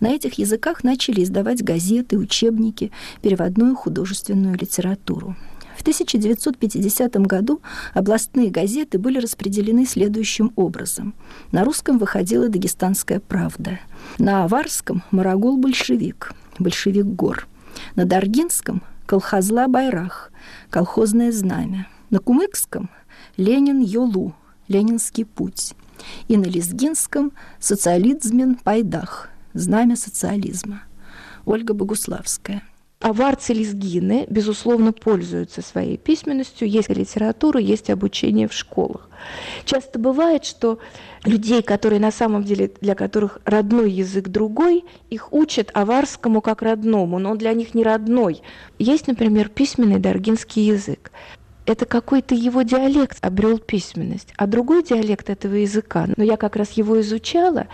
На этих языках начали издавать газеты, учебники, переводную художественную литературу. В 1950 году областные газеты были распределены следующим образом. На русском выходила «Дагестанская правда», на аварском – «Марагул-большевик», «Большевик гор», на Даргинском – колхозла Байрах, колхозное знамя. На Кумыкском – Ленин Йолу, Ленинский путь. И на Лезгинском – социализмен Пайдах, знамя социализма. Ольга Богуславская – Аварцы лезгины, безусловно, пользуются своей письменностью. Есть литература, есть обучение в школах. Часто бывает, что людей, которые на самом деле, для которых родной язык другой, их учат аварскому как родному, но он для них не родной. Есть, например, письменный даргинский язык это какой-то его диалект обрел письменность, а другой диалект этого языка, но я как раз его изучала,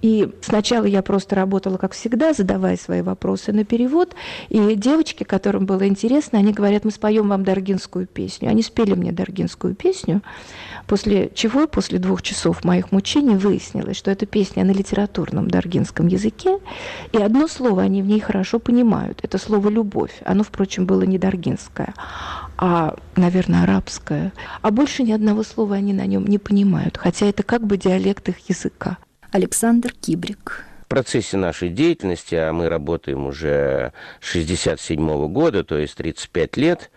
и сначала я просто работала, как всегда, задавая свои вопросы на перевод. И девочки, которым было интересно, они говорят, мы споем вам даргинскую песню. Они спели мне даргинскую песню, после чего, после двух часов моих мучений, выяснилось, что эта песня на литературном даргинском языке, и одно слово они в ней хорошо понимают. Это слово «любовь». Оно, впрочем, было не даргинское, а, наверное, арабское. А больше ни одного слова они на нем не понимают, хотя это как бы диалект их языка. Александр Кибрик. В процессе нашей деятельности, а мы работаем уже 67 года, то есть 35 лет,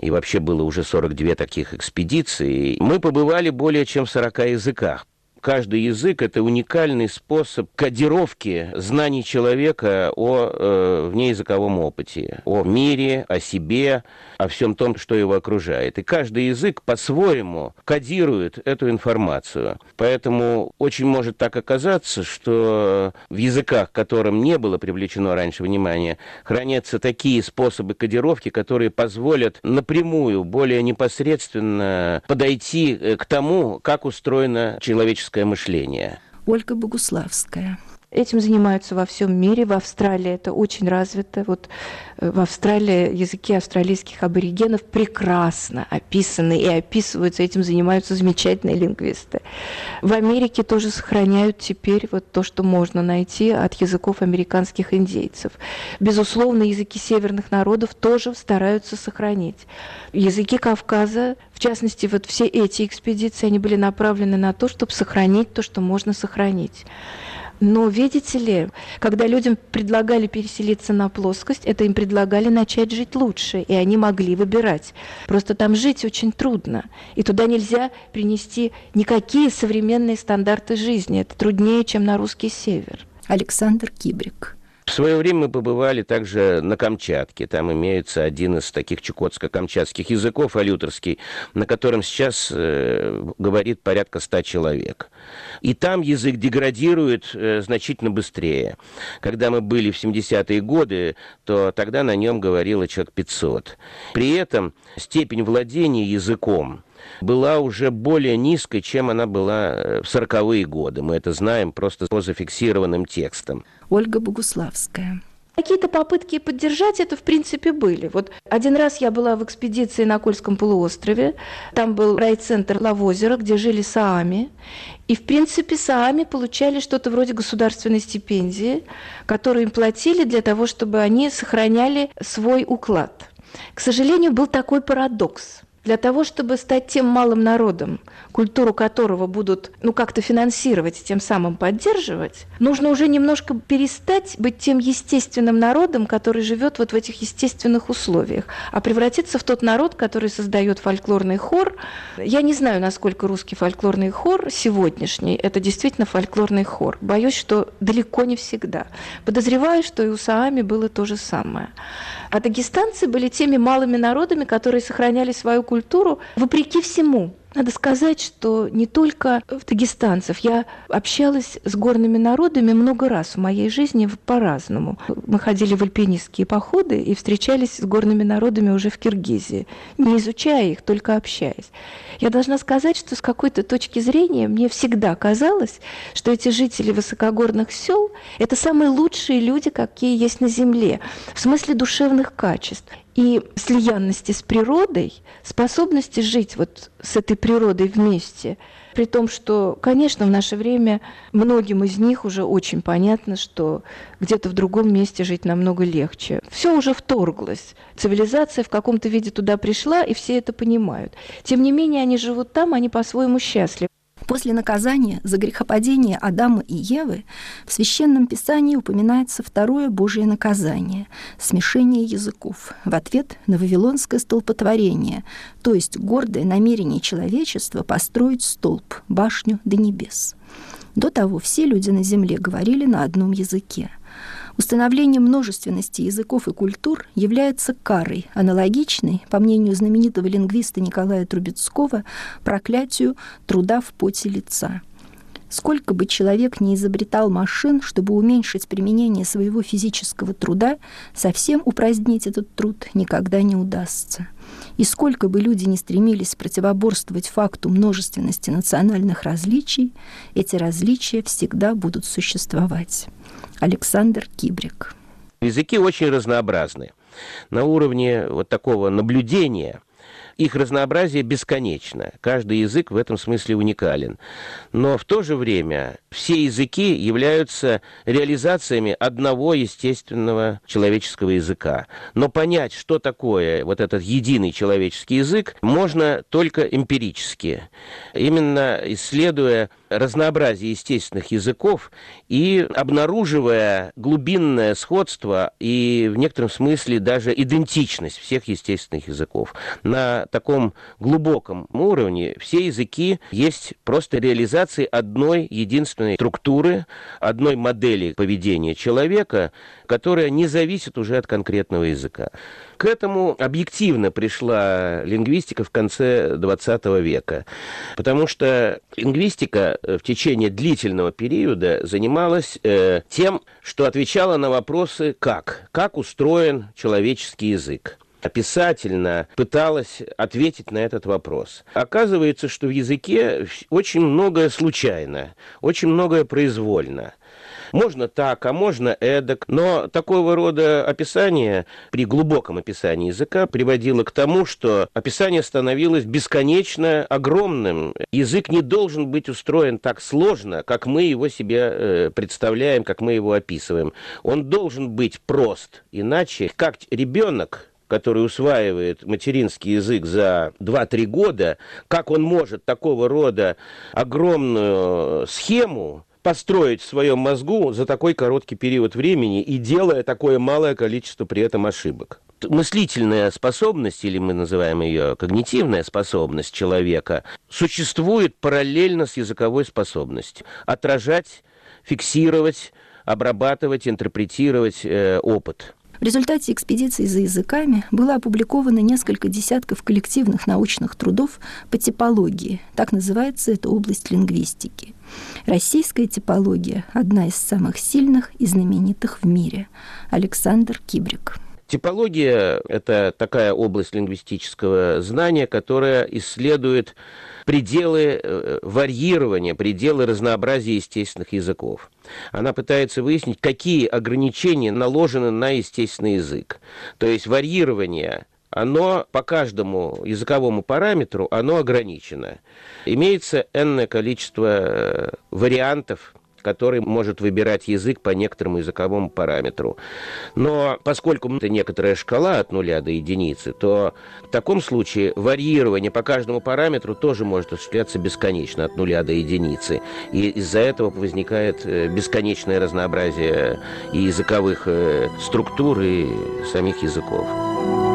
и вообще было уже 42 таких экспедиции, мы побывали более чем в 40 языках каждый язык – это уникальный способ кодировки знаний человека о э, внеязыковом опыте, о мире, о себе, о всем том, что его окружает. И каждый язык по-своему кодирует эту информацию. Поэтому очень может так оказаться, что в языках, которым не было привлечено раньше внимание, хранятся такие способы кодировки, которые позволят напрямую, более непосредственно подойти э, к тому, как устроена человеческая мышление. Ольга Богуславская. Этим занимаются во всем мире. В Австралии это очень развито. Вот э, в Австралии языки австралийских аборигенов прекрасно описаны и описываются. Этим занимаются замечательные лингвисты. В Америке тоже сохраняют теперь вот то, что можно найти от языков американских индейцев. Безусловно, языки северных народов тоже стараются сохранить. Языки Кавказа, в частности, вот все эти экспедиции, они были направлены на то, чтобы сохранить то, что можно сохранить. Но, видите ли, когда людям предлагали переселиться на плоскость, это им предлагали начать жить лучше, и они могли выбирать. Просто там жить очень трудно, и туда нельзя принести никакие современные стандарты жизни. Это труднее, чем на русский север. Александр Кибрик. В свое время мы побывали также на Камчатке. Там имеется один из таких чукотско-камчатских языков, алюторский, на котором сейчас э, говорит порядка ста человек. И там язык деградирует э, значительно быстрее. Когда мы были в 70-е годы, то тогда на нем говорило человек 500. При этом степень владения языком была уже более низкой, чем она была э, в 40-е годы. Мы это знаем просто по зафиксированным текстам. Ольга Богуславская. Какие-то попытки поддержать это, в принципе, были. Вот один раз я была в экспедиции на Кольском полуострове. Там был райцентр Лавозера, где жили саами. И, в принципе, саами получали что-то вроде государственной стипендии, которую им платили для того, чтобы они сохраняли свой уклад. К сожалению, был такой парадокс – Для того, чтобы стать тем малым народом, культуру которого будут ну, как-то финансировать и тем самым поддерживать, нужно уже немножко перестать быть тем естественным народом, который живет вот в этих естественных условиях, а превратиться в тот народ, который создает фольклорный хор. Я не знаю, насколько русский фольклорный хор сегодняшний – это действительно фольклорный хор. Боюсь, что далеко не всегда. Подозреваю, что и у Саами было то же самое. А дагестанцы были теми малыми народами, которые сохраняли свою культуру вопреки всему. Надо сказать, что не только в дагестанцев. Я общалась с горными народами много раз в моей жизни по-разному. Мы ходили в альпинистские походы и встречались с горными народами уже в Киргизии, не изучая их, только общаясь. Я должна сказать, что с какой-то точки зрения мне всегда казалось, что эти жители высокогорных сел – это самые лучшие люди, какие есть на Земле, в смысле душевных качеств и слиянности с природой, способности жить вот с этой природой вместе, при том, что, конечно, в наше время многим из них уже очень понятно, что где-то в другом месте жить намного легче. Все уже вторглось. Цивилизация в каком-то виде туда пришла, и все это понимают. Тем не менее, они живут там, они по-своему счастливы. После наказания за грехопадение Адама и Евы в Священном Писании упоминается второе Божье наказание – смешение языков в ответ на вавилонское столпотворение, то есть гордое намерение человечества построить столб, башню до небес. До того все люди на земле говорили на одном языке – Установление множественности языков и культур является карой, аналогичной, по мнению знаменитого лингвиста Николая Трубецкого, проклятию труда в поте лица. Сколько бы человек не изобретал машин, чтобы уменьшить применение своего физического труда, совсем упразднить этот труд никогда не удастся. И сколько бы люди не стремились противоборствовать факту множественности национальных различий, эти различия всегда будут существовать. Александр Кибрик. Языки очень разнообразны. На уровне вот такого наблюдения их разнообразие бесконечно. Каждый язык в этом смысле уникален. Но в то же время все языки являются реализациями одного естественного человеческого языка. Но понять, что такое вот этот единый человеческий язык, можно только эмпирически. Именно исследуя разнообразие естественных языков и обнаруживая глубинное сходство и в некотором смысле даже идентичность всех естественных языков. На таком глубоком уровне все языки есть просто реализации одной единственной структуры, одной модели поведения человека, которая не зависит уже от конкретного языка. К этому объективно пришла лингвистика в конце XX века, потому что лингвистика в течение длительного периода занималась э, тем, что отвечала на вопросы «как?», как устроен человеческий язык описательно пыталась ответить на этот вопрос. Оказывается, что в языке очень многое случайно, очень многое произвольно. Можно так, а можно эдак. Но такого рода описание при глубоком описании языка приводило к тому, что описание становилось бесконечно огромным. Язык не должен быть устроен так сложно, как мы его себе э, представляем, как мы его описываем. Он должен быть прост. Иначе, как ребенок который усваивает материнский язык за 2-3 года, как он может такого рода огромную схему построить в своем мозгу за такой короткий период времени и делая такое малое количество при этом ошибок. Мыслительная способность, или мы называем ее когнитивная способность человека, существует параллельно с языковой способностью. Отражать, фиксировать, обрабатывать, интерпретировать э, опыт. В результате экспедиции за языками было опубликовано несколько десятков коллективных научных трудов по типологии. Так называется эта область лингвистики. Российская типология – одна из самых сильных и знаменитых в мире. Александр Кибрик. Типология – это такая область лингвистического знания, которая исследует пределы э, варьирования, пределы разнообразия естественных языков. Она пытается выяснить, какие ограничения наложены на естественный язык. То есть варьирование оно по каждому языковому параметру, оно ограничено. Имеется энное количество э, вариантов который может выбирать язык по некоторому языковому параметру. Но поскольку это некоторая шкала от нуля до единицы, то в таком случае варьирование по каждому параметру тоже может осуществляться бесконечно от нуля до единицы. И из-за этого возникает э, бесконечное разнообразие и языковых э, структур, и самих языков.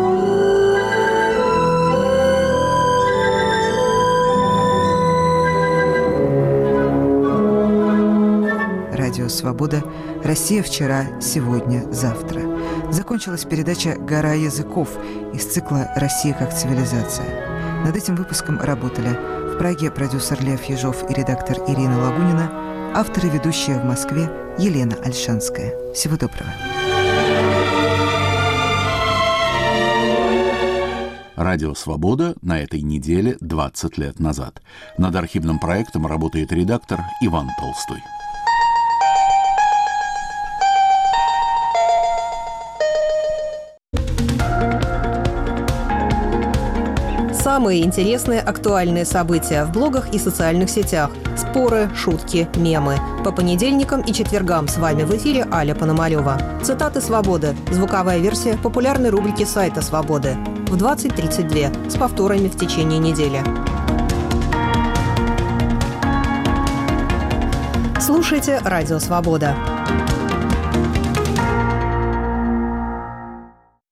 «Свобода», «Россия вчера, сегодня, завтра». Закончилась передача «Гора языков» из цикла «Россия как цивилизация». Над этим выпуском работали в Праге продюсер Лев Ежов и редактор Ирина Лагунина, автор и ведущая в Москве Елена Альшанская. Всего доброго. Радио «Свобода» на этой неделе 20 лет назад. Над архивным проектом работает редактор Иван Толстой. Самые интересные актуальные события в блогах и социальных сетях. Споры, шутки, мемы. По понедельникам и четвергам с вами в эфире Аля Пономарева. Цитаты «Свободы». Звуковая версия популярной рубрики сайта «Свободы». В 20.32 с повторами в течение недели. Слушайте «Радио Свобода».